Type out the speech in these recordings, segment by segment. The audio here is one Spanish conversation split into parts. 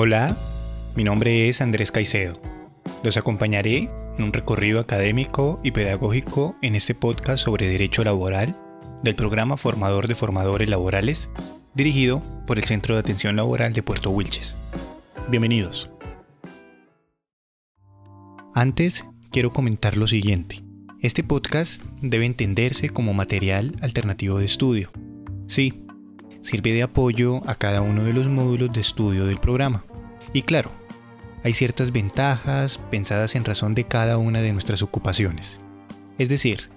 Hola, mi nombre es Andrés Caicedo. Los acompañaré en un recorrido académico y pedagógico en este podcast sobre derecho laboral del programa Formador de Formadores Laborales, dirigido por el Centro de Atención Laboral de Puerto Wilches. Bienvenidos. Antes, quiero comentar lo siguiente. Este podcast debe entenderse como material alternativo de estudio. Sí, sirve de apoyo a cada uno de los módulos de estudio del programa. Y claro, hay ciertas ventajas pensadas en razón de cada una de nuestras ocupaciones. Es decir,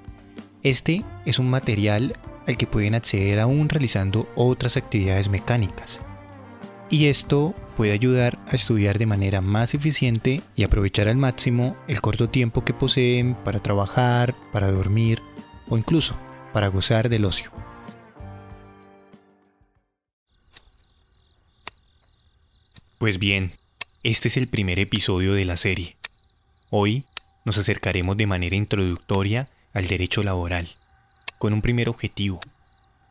este es un material al que pueden acceder aún realizando otras actividades mecánicas. Y esto puede ayudar a estudiar de manera más eficiente y aprovechar al máximo el corto tiempo que poseen para trabajar, para dormir o incluso para gozar del ocio. Pues bien, este es el primer episodio de la serie. Hoy nos acercaremos de manera introductoria al derecho laboral, con un primer objetivo,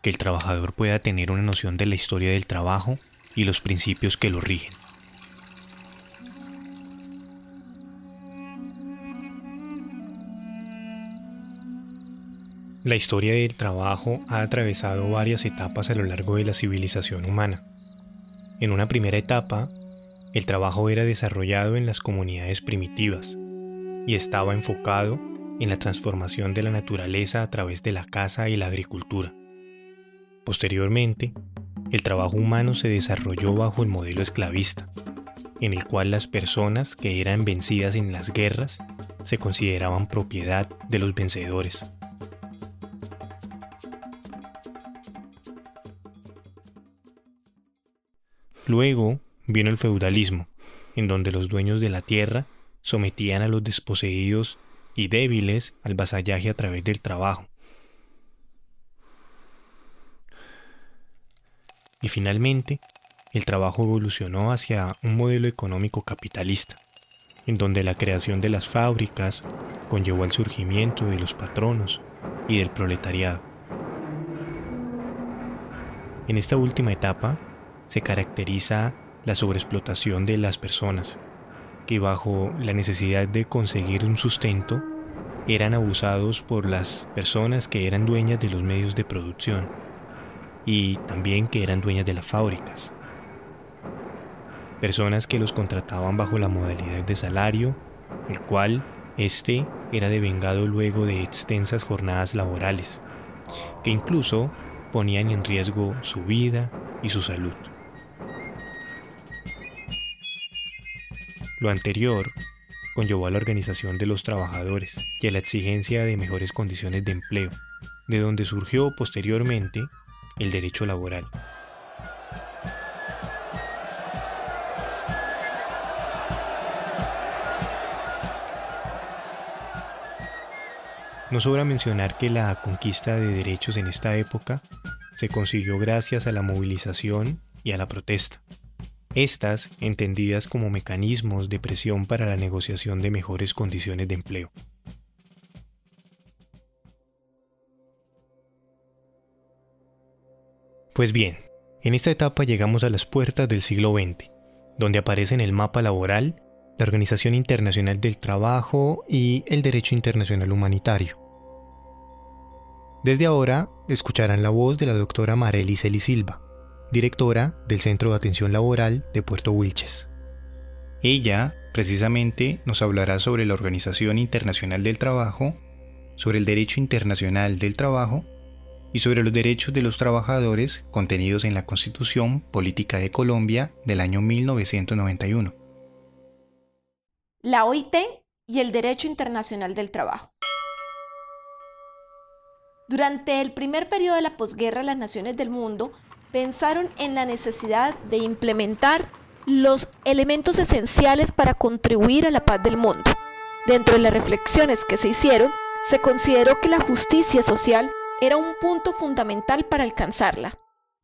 que el trabajador pueda tener una noción de la historia del trabajo y los principios que lo rigen. La historia del trabajo ha atravesado varias etapas a lo largo de la civilización humana. En una primera etapa, el trabajo era desarrollado en las comunidades primitivas y estaba enfocado en la transformación de la naturaleza a través de la caza y la agricultura. Posteriormente, el trabajo humano se desarrolló bajo el modelo esclavista, en el cual las personas que eran vencidas en las guerras se consideraban propiedad de los vencedores. Luego, vino el feudalismo, en donde los dueños de la tierra sometían a los desposeídos y débiles al vasallaje a través del trabajo. Y finalmente, el trabajo evolucionó hacia un modelo económico capitalista, en donde la creación de las fábricas conllevó al surgimiento de los patronos y del proletariado. En esta última etapa se caracteriza la sobreexplotación de las personas, que bajo la necesidad de conseguir un sustento eran abusados por las personas que eran dueñas de los medios de producción y también que eran dueñas de las fábricas. Personas que los contrataban bajo la modalidad de salario, el cual este era devengado luego de extensas jornadas laborales, que incluso ponían en riesgo su vida y su salud. Lo anterior conllevó a la organización de los trabajadores y a la exigencia de mejores condiciones de empleo, de donde surgió posteriormente el derecho laboral. No sobra mencionar que la conquista de derechos en esta época se consiguió gracias a la movilización y a la protesta estas entendidas como mecanismos de presión para la negociación de mejores condiciones de empleo. Pues bien, en esta etapa llegamos a las puertas del siglo XX, donde aparece en el mapa laboral la Organización Internacional del Trabajo y el Derecho Internacional Humanitario. Desde ahora escucharán la voz de la doctora Marely Celi Silva, directora del Centro de Atención Laboral de Puerto Wilches. Ella, precisamente, nos hablará sobre la Organización Internacional del Trabajo, sobre el Derecho Internacional del Trabajo y sobre los derechos de los trabajadores contenidos en la Constitución Política de Colombia del año 1991. La OIT y el Derecho Internacional del Trabajo. Durante el primer periodo de la posguerra, las naciones del mundo pensaron en la necesidad de implementar los elementos esenciales para contribuir a la paz del mundo. Dentro de las reflexiones que se hicieron, se consideró que la justicia social era un punto fundamental para alcanzarla.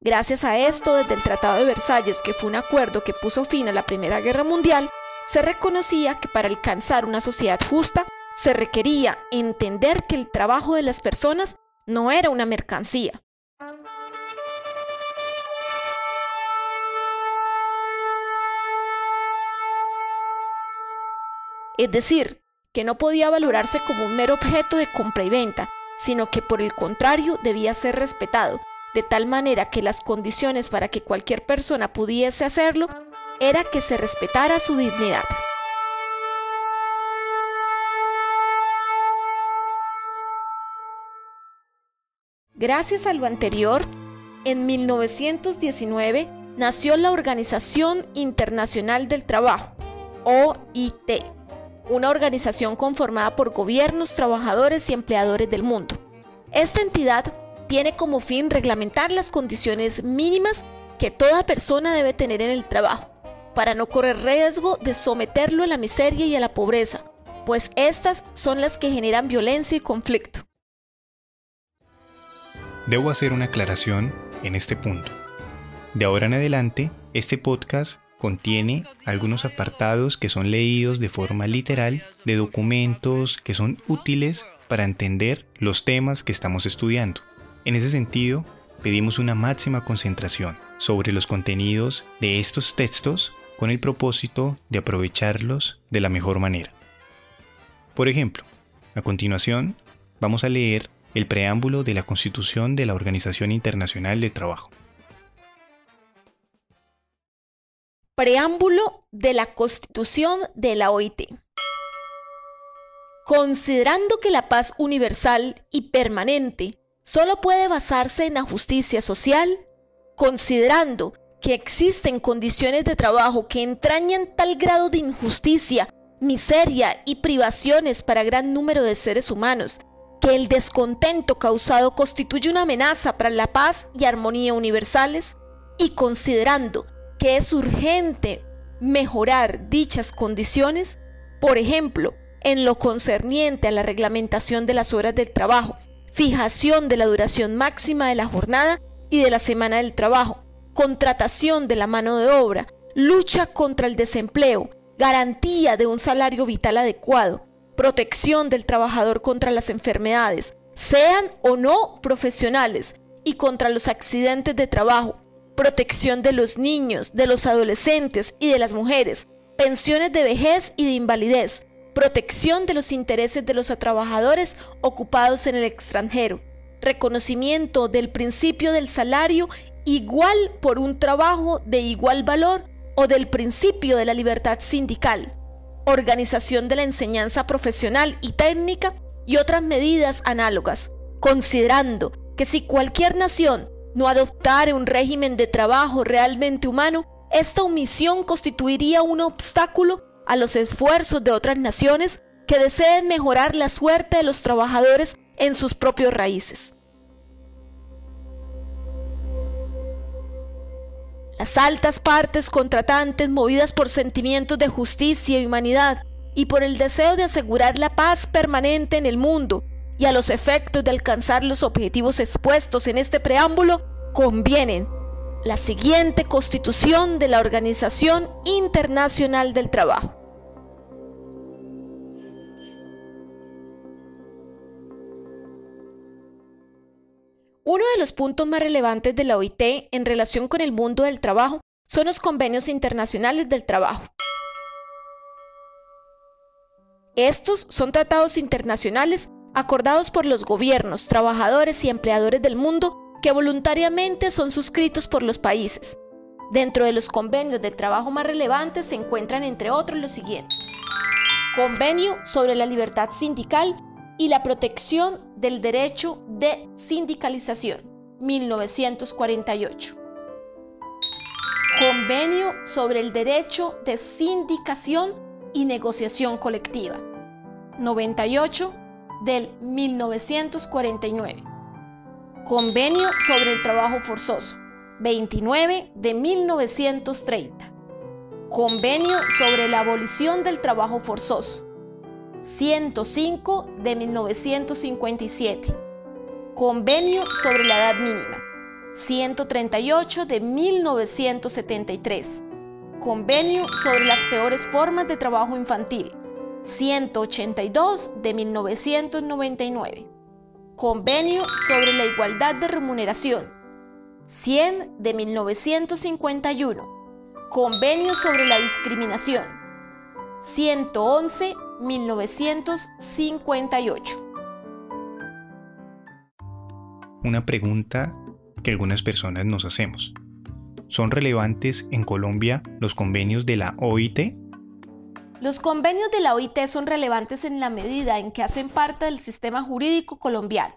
Gracias a esto, desde el Tratado de Versalles, que fue un acuerdo que puso fin a la Primera Guerra Mundial, se reconocía que para alcanzar una sociedad justa se requería entender que el trabajo de las personas no era una mercancía, es decir, que no podía valorarse como un mero objeto de compra y venta, sino que por el contrario debía ser respetado, de tal manera que las condiciones para que cualquier persona pudiese hacerlo era que se respetara su dignidad. Gracias a lo anterior, en 1919 nació la Organización Internacional del Trabajo, OIT, una organización conformada por gobiernos, trabajadores y empleadores del mundo. Esta entidad tiene como fin reglamentar las condiciones mínimas que toda persona debe tener en el trabajo, para no correr riesgo de someterlo a la miseria y a la pobreza, pues estas son las que generan violencia y conflicto. Debo hacer una aclaración en este punto. De ahora en adelante, este podcast contiene algunos apartados que son leídos de forma literal de documentos que son útiles para entender los temas que estamos estudiando. En ese sentido, pedimos una máxima concentración sobre los contenidos de estos textos con el propósito de aprovecharlos de la mejor manera. Por ejemplo, a continuación vamos a leer el preámbulo de la Constitución de la Organización Internacional del Trabajo. Preámbulo de la Constitución de la OIT. Considerando que la paz universal y permanente solo puede basarse en la justicia social, considerando que existen condiciones de trabajo que entrañan tal grado de injusticia, miseria y privaciones para gran número de seres humanos, que el descontento causado constituye una amenaza para la paz y armonía universales y considerando que es urgente mejorar dichas condiciones, por ejemplo, en lo concerniente a la reglamentación de las horas del trabajo, fijación de la duración máxima de la jornada y de la semana del trabajo, contratación de la mano de obra, lucha contra el desempleo, garantía de un salario vital adecuado, protección del trabajador contra las enfermedades, sean o no profesionales, y contra los accidentes de trabajo, protección de los niños, de los adolescentes y de las mujeres, pensiones de vejez y de invalidez, protección de los intereses de los trabajadores ocupados en el extranjero, reconocimiento del principio del salario igual por un trabajo de igual valor o del principio de la libertad sindical, organización de la enseñanza profesional y técnica y otras medidas análogas, considerando que si cualquier nación no adoptara un régimen de trabajo realmente humano, esta omisión constituiría un obstáculo a los esfuerzos de otras naciones que deseen mejorar la suerte de los trabajadores en sus propios raíces. Las altas partes contratantes, movidas por sentimientos de justicia y humanidad y por el deseo de asegurar la paz permanente en el mundo y a los efectos de alcanzar los objetivos expuestos en este preámbulo, convienen la siguiente constitución de la Organización Internacional del Trabajo. Uno de los puntos más relevantes de la OIT en relación con el mundo del trabajo son los convenios internacionales del trabajo. Estos son tratados internacionales acordados por los gobiernos, trabajadores y empleadores del mundo que voluntariamente son suscritos por los países. Dentro de los convenios del trabajo más relevantes se encuentran entre otros los siguientes. Convenio sobre la libertad sindical y la protección del derecho de sindicalización, 1948. Convenio sobre el derecho de sindicación y negociación colectiva, 98 del 1949. Convenio sobre el trabajo forzoso, 29 de 1930. Convenio sobre la abolición del trabajo forzoso, 105 de 1957. Convenio sobre la edad mínima. 138 de 1973. Convenio sobre las peores formas de trabajo infantil. 182 de 1999. Convenio sobre la igualdad de remuneración. 100 de 1951. Convenio sobre la discriminación. 111 1958. Una pregunta que algunas personas nos hacemos. ¿Son relevantes en Colombia los convenios de la OIT? Los convenios de la OIT son relevantes en la medida en que hacen parte del sistema jurídico colombiano.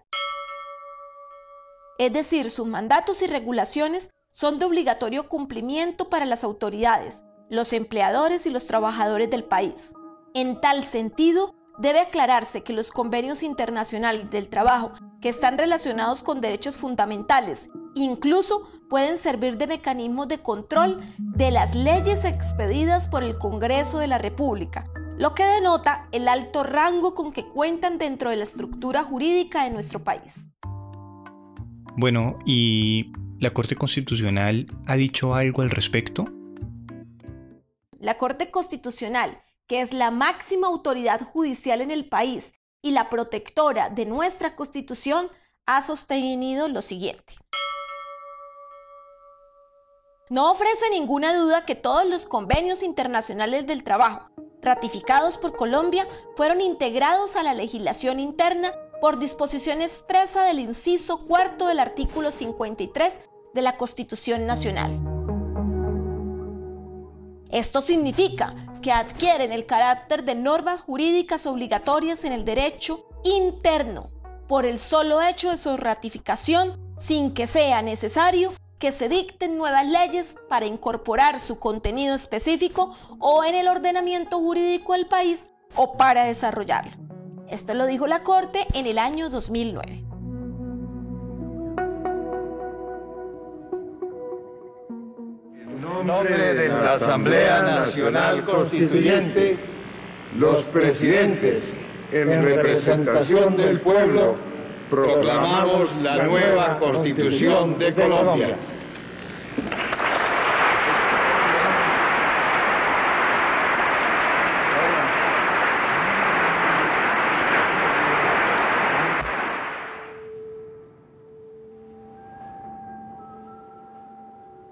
Es decir, sus mandatos y regulaciones son de obligatorio cumplimiento para las autoridades, los empleadores y los trabajadores del país. En tal sentido, debe aclararse que los convenios internacionales del trabajo que están relacionados con derechos fundamentales incluso pueden servir de mecanismo de control de las leyes expedidas por el Congreso de la República, lo que denota el alto rango con que cuentan dentro de la estructura jurídica de nuestro país. Bueno, ¿y la Corte Constitucional ha dicho algo al respecto? La Corte Constitucional, que es la máxima autoridad judicial en el país y la protectora de nuestra Constitución, ha sostenido lo siguiente. No ofrece ninguna duda que todos los convenios internacionales del trabajo ratificados por Colombia fueron integrados a la legislación interna por disposición expresa del inciso cuarto del artículo 53 de la Constitución Nacional. Esto significa que adquieren el carácter de normas jurídicas obligatorias en el derecho interno por el solo hecho de su ratificación sin que sea necesario que se dicten nuevas leyes para incorporar su contenido específico o en el ordenamiento jurídico del país o para desarrollarlo. Esto lo dijo la Corte en el año 2009. nombre de la Asamblea Nacional Constituyente, los presidentes, en representación del pueblo, proclamamos la nueva Constitución de Colombia.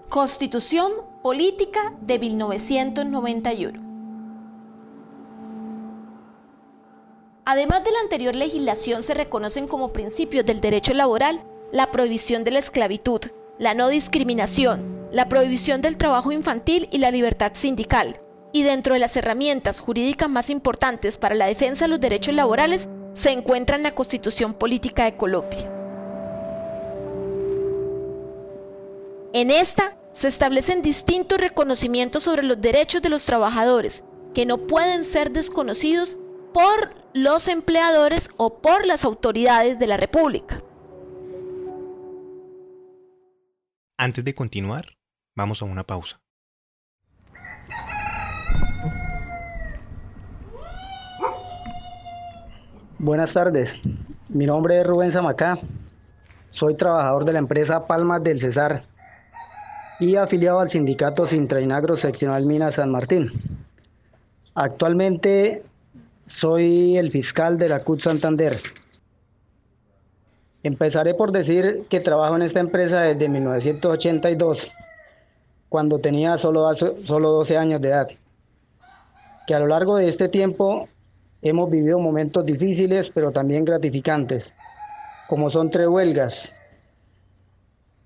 Constitución Política de 1991. Además de la anterior legislación, se reconocen como principios del derecho laboral la prohibición de la esclavitud, la no discriminación, la prohibición del trabajo infantil y la libertad sindical. Y dentro de las herramientas jurídicas más importantes para la defensa de los derechos laborales se encuentra la Constitución Política de Colombia. En esta se establecen distintos reconocimientos sobre los derechos de los trabajadores, que no pueden ser desconocidos por los empleadores o por las autoridades de la República. Antes de continuar, vamos a una pausa. Buenas tardes, mi nombre es Rubén Zamacá, soy trabajador de la empresa Palmas del Cesar y afiliado al sindicato Sintrainagro Seccional Minas San Martín. Actualmente soy el fiscal de la CUT Santander. Empezaré por decir que trabajo en esta empresa desde 1982, cuando tenía solo, solo 12 años de edad. Que a lo largo de este tiempo hemos vivido momentos difíciles, pero también gratificantes, como son tres huelgas,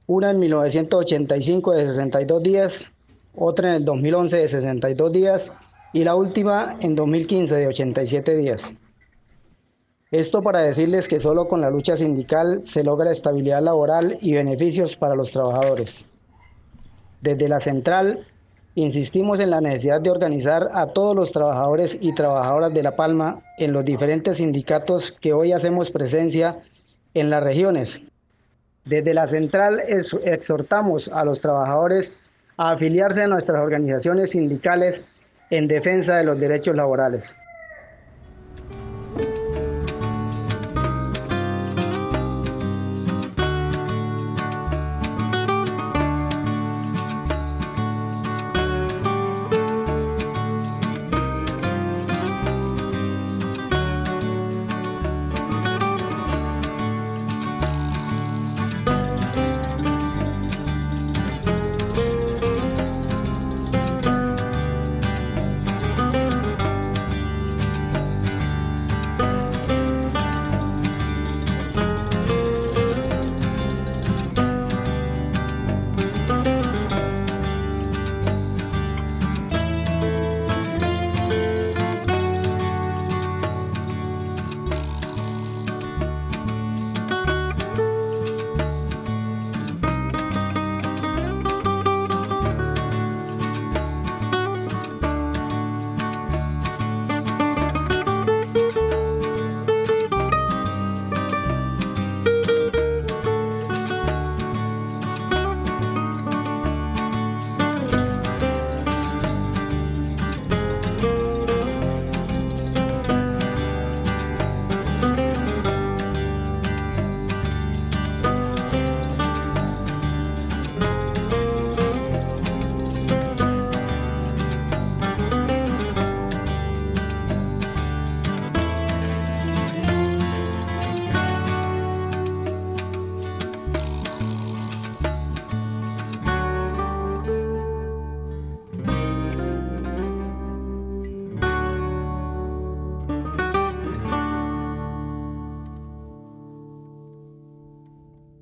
una en 1985 de 62 días, otra en el 2011 de 62 días y la última en 2015 de 87 días. Esto para decirles que solo con la lucha sindical se logra estabilidad laboral y beneficios para los trabajadores. Desde la central insistimos en la necesidad de organizar a todos los trabajadores y trabajadoras de La Palma en los diferentes sindicatos que hoy hacemos presencia en las regiones desde la central exhortamos a los trabajadores a afiliarse a nuestras organizaciones sindicales en defensa de los derechos laborales.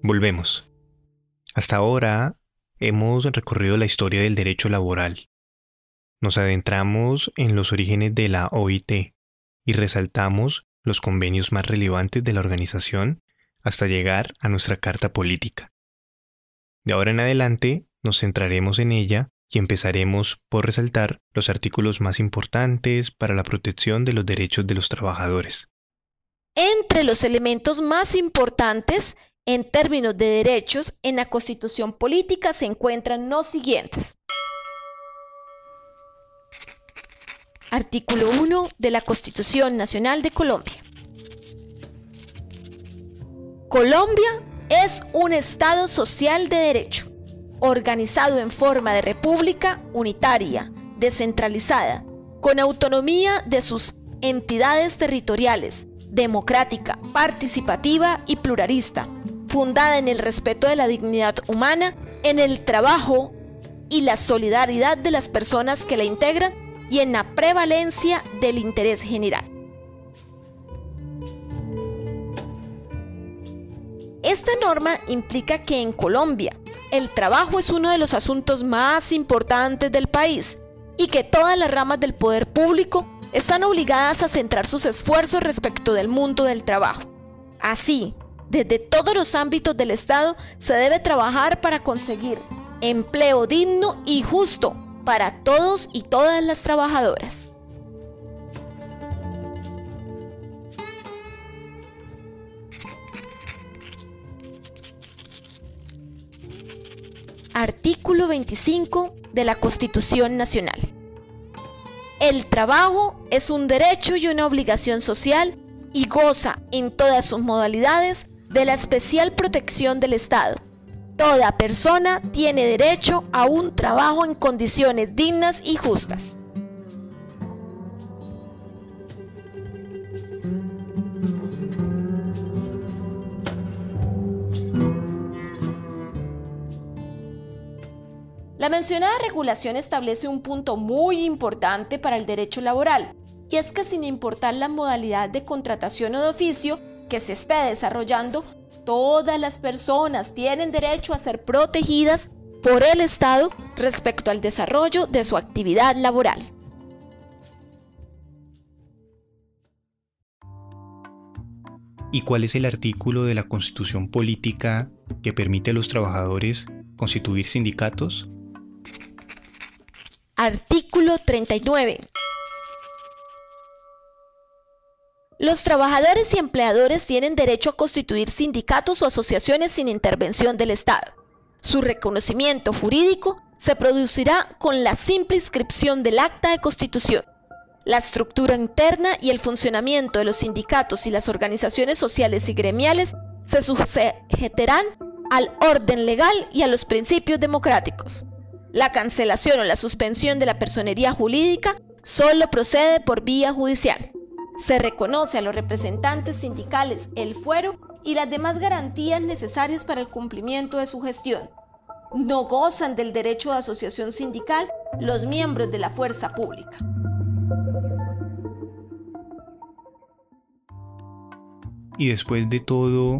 Volvemos. Hasta ahora hemos recorrido la historia del derecho laboral. Nos adentramos en los orígenes de la OIT y resaltamos los convenios más relevantes de la organización hasta llegar a nuestra carta política. De ahora en adelante nos centraremos en ella y empezaremos por resaltar los artículos más importantes para la protección de los derechos de los trabajadores. Entre los elementos más importantes en términos de derechos en la Constitución Política se encuentran los siguientes. Artículo 1 de la Constitución Nacional de Colombia. Colombia es un Estado social de derecho, organizado en forma de república unitaria, descentralizada, con autonomía de sus entidades territoriales, democrática, participativa y pluralista, fundada en el respeto de la dignidad humana, en el trabajo y la solidaridad de las personas que la integran y en la prevalencia del interés general. Esta norma implica que en Colombia el trabajo es uno de los asuntos más importantes del país y que todas las ramas del poder público están obligadas a centrar sus esfuerzos respecto del mundo del trabajo. Así, desde todos los ámbitos del Estado se debe trabajar para conseguir empleo digno y justo para todos y todas las trabajadoras. Artículo 25 de la Constitución Nacional. El trabajo es un derecho y una obligación social y goza en todas sus modalidades de la especial protección del Estado. Toda persona tiene derecho a un trabajo en condiciones dignas y justas. La mencionada regulación establece un punto muy importante para el derecho laboral, y es que sin importar la modalidad de contratación o de oficio, que se esté desarrollando, todas las personas tienen derecho a ser protegidas por el Estado respecto al desarrollo de su actividad laboral. ¿Y cuál es el artículo de la Constitución Política que permite a los trabajadores constituir sindicatos? Artículo 39. Los trabajadores y empleadores tienen derecho a constituir sindicatos o asociaciones sin intervención del Estado. Su reconocimiento jurídico se producirá con la simple inscripción del acta de constitución. La estructura interna y el funcionamiento de los sindicatos y las organizaciones sociales y gremiales se sujetarán al orden legal y a los principios democráticos. La cancelación o la suspensión de la personería jurídica solo procede por vía judicial se reconoce a los representantes sindicales el fuero y las demás garantías necesarias para el cumplimiento de su gestión. No gozan del derecho de asociación sindical los miembros de la fuerza pública. Y después de todo,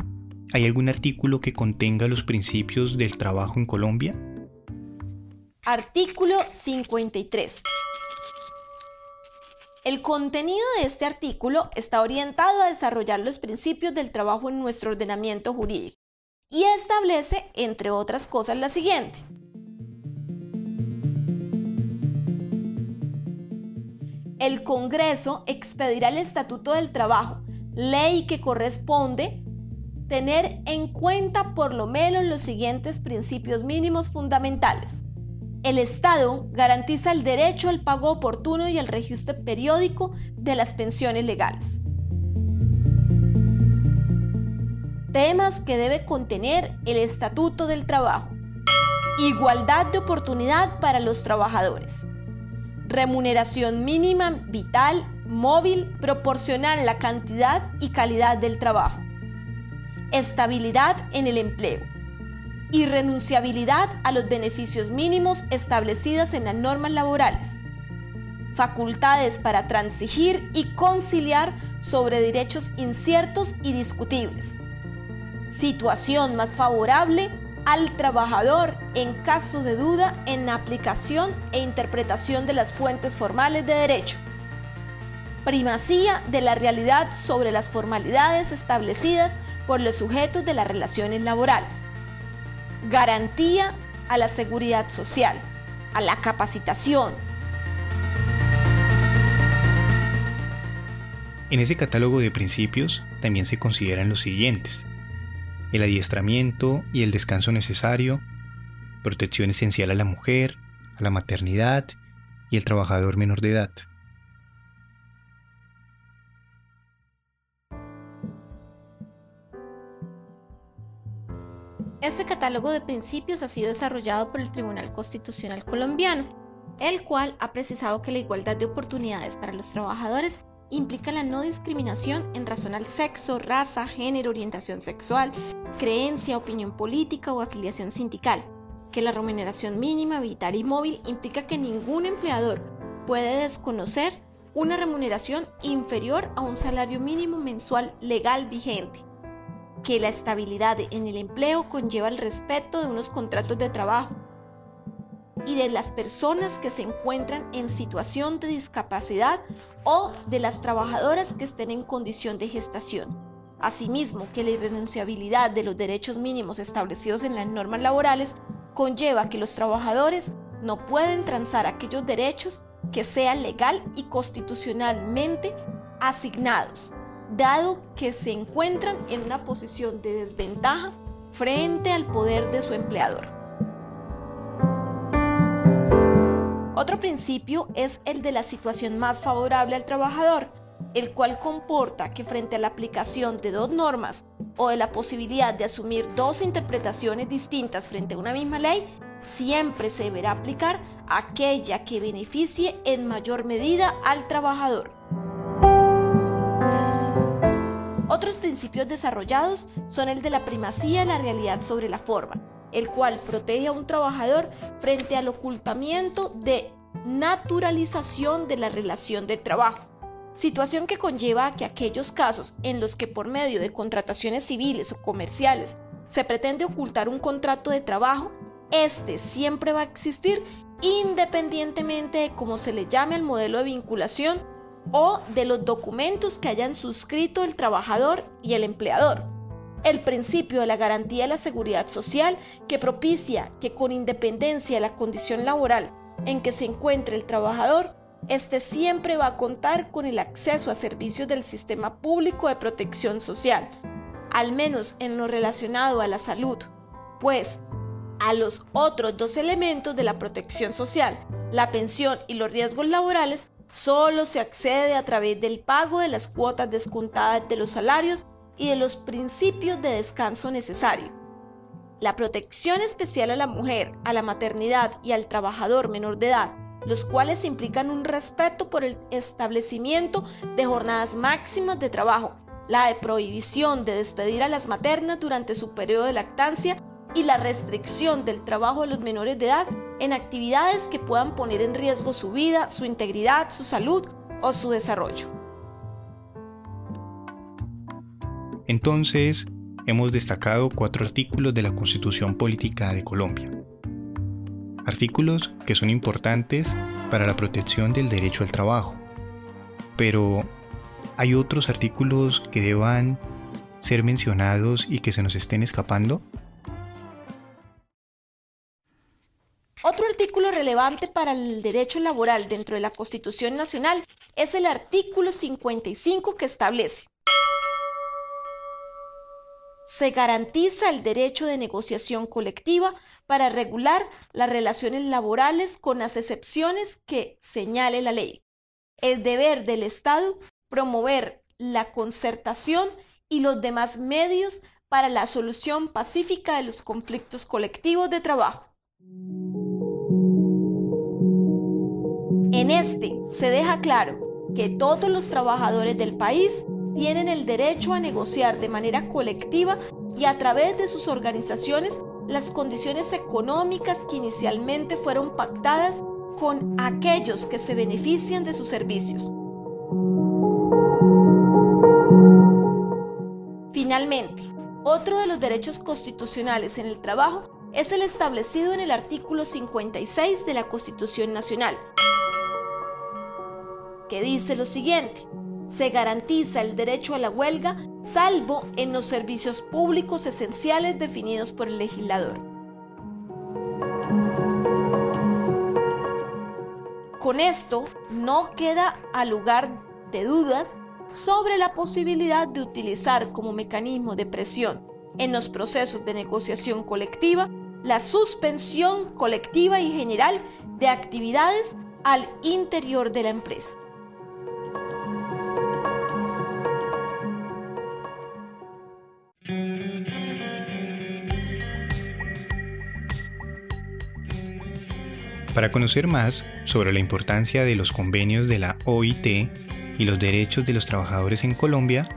¿hay algún artículo que contenga los principios del trabajo en Colombia? Artículo 53. El contenido de este artículo está orientado a desarrollar los principios del trabajo en nuestro ordenamiento jurídico y establece, entre otras cosas, la siguiente. El Congreso expedirá el Estatuto del Trabajo, ley que corresponde tener en cuenta por lo menos los siguientes principios mínimos fundamentales. El Estado garantiza el derecho al pago oportuno y el registro periódico de las pensiones legales. Temas que debe contener el Estatuto del Trabajo. Igualdad de oportunidad para los trabajadores. Remuneración mínima vital, móvil, proporcional a la cantidad y calidad del trabajo. Estabilidad en el empleo y renunciabilidad a los beneficios mínimos establecidos en las normas laborales, facultades para transigir y conciliar sobre derechos inciertos y discutibles, situación más favorable al trabajador en caso de duda en la aplicación e interpretación de las fuentes formales de derecho. Primacía de la realidad sobre las formalidades establecidas por los sujetos de las relaciones laborales. Garantía a la seguridad social, a la capacitación. En ese catálogo de principios también se consideran los siguientes el adiestramiento y el descanso necesario, protección esencial a la mujer, a la maternidad y el trabajador menor de edad. Este catálogo de principios ha sido desarrollado por el Tribunal Constitucional colombiano, el cual ha precisado que la igualdad de oportunidades para los trabajadores implica la no discriminación en razón al sexo, raza, género, orientación sexual, creencia, opinión política o afiliación sindical, que la remuneración mínima, vital y móvil implica que ningún empleador puede desconocer una remuneración inferior a un salario mínimo mensual legal vigente, que la estabilidad en el empleo conlleva el respeto de unos contratos de trabajo y de las personas que se encuentran en situación de discapacidad o de las trabajadoras que estén en condición de gestación. Asimismo, que la irrenunciabilidad de los derechos mínimos establecidos en las normas laborales conlleva que los trabajadores no pueden transar aquellos derechos que sean legal y constitucionalmente asignados, dado que se encuentran en una posición de desventaja frente al poder de su empleador. Otro principio es el de la situación más favorable al trabajador, el cual comporta que frente a la aplicación de dos normas o de la posibilidad de asumir dos interpretaciones distintas frente a una misma ley, siempre se deberá aplicar aquella que beneficie en mayor medida al trabajador. Otros principios desarrollados son el de la primacía de la realidad sobre la forma, el cual protege a un trabajador frente al ocultamiento de naturalización de la relación de trabajo, situación que conlleva a que aquellos casos en los que por medio de contrataciones civiles o comerciales se pretende ocultar un contrato de trabajo, este siempre va a existir independientemente de cómo se le llame al modelo de vinculación o de los documentos que hayan suscrito el trabajador y el empleador. El principio de la garantía de la seguridad social que propicia que con independencia de la condición laboral en que se encuentre el trabajador, éste siempre va a contar con el acceso a servicios del sistema público de protección social, al menos en lo relacionado a la salud, pues a los otros dos elementos de la protección social, la pensión y los riesgos laborales, solo se accede a través del pago de las cuotas descontadas de los salarios y de los principios de descanso necesario. La protección especial a la mujer, a la maternidad y al trabajador menor de edad, los cuales implican un respeto por el establecimiento de jornadas máximas de trabajo, la prohibición de despedir a las maternas durante su periodo de lactancia y la restricción del trabajo de los menores de edad en actividades que puedan poner en riesgo su vida, su integridad, su salud o su desarrollo. Entonces, hemos destacado cuatro artículos de la Constitución Política de Colombia. Artículos que son importantes para la protección del derecho al trabajo. Pero, ¿hay otros artículos que deban ser mencionados y que se nos estén escapando? Otro artículo relevante para el derecho laboral dentro de la Constitución Nacional es el artículo 55 que establece se garantiza el derecho de negociación colectiva para regular las relaciones laborales con las excepciones que señale la ley. Es deber del Estado promover la concertación y los demás medios para la solución pacífica de los conflictos colectivos de trabajo. En este se deja claro que todos los trabajadores del país tienen el derecho a negociar de manera colectiva y a través de sus organizaciones las condiciones económicas que inicialmente fueron pactadas con aquellos que se benefician de sus servicios. Finalmente, Otro de los derechos constitucionales en el trabajo es el establecido en el artículo 56 de la Constitución Nacional, que dice lo siguiente. Se garantiza el derecho a la huelga salvo en los servicios públicos esenciales definidos por el legislador. Con esto no queda a lugar de dudas sobre la posibilidad de utilizar como mecanismo de presión en los procesos de negociación colectiva la suspensión colectiva y general de actividades al interior de la empresa. Para conocer más sobre la importancia de los convenios de la OIT y los derechos de los trabajadores en Colombia,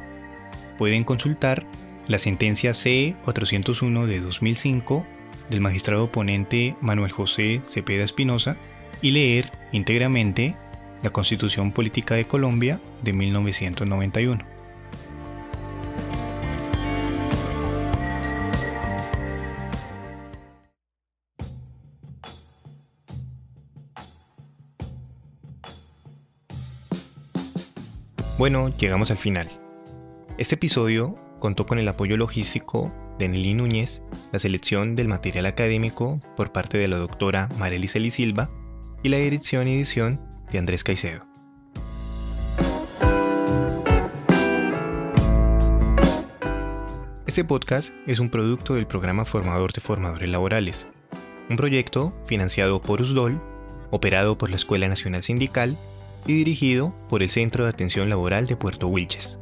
pueden consultar la sentencia C-401 de 2005 del magistrado oponente Manuel José Cepeda Espinosa y leer íntegramente la Constitución Política de Colombia de 1991. Bueno, llegamos al final. Este episodio contó con el apoyo logístico de Nelly Núñez, la selección del material académico por parte de la doctora Marely Silva y la dirección y edición de Andrés Caicedo. Este podcast es un producto del programa Formador de Formadores Laborales, un proyecto financiado por USDOL, operado por la Escuela Nacional Sindical y dirigido por el Centro de Atención Laboral de Puerto Wilches.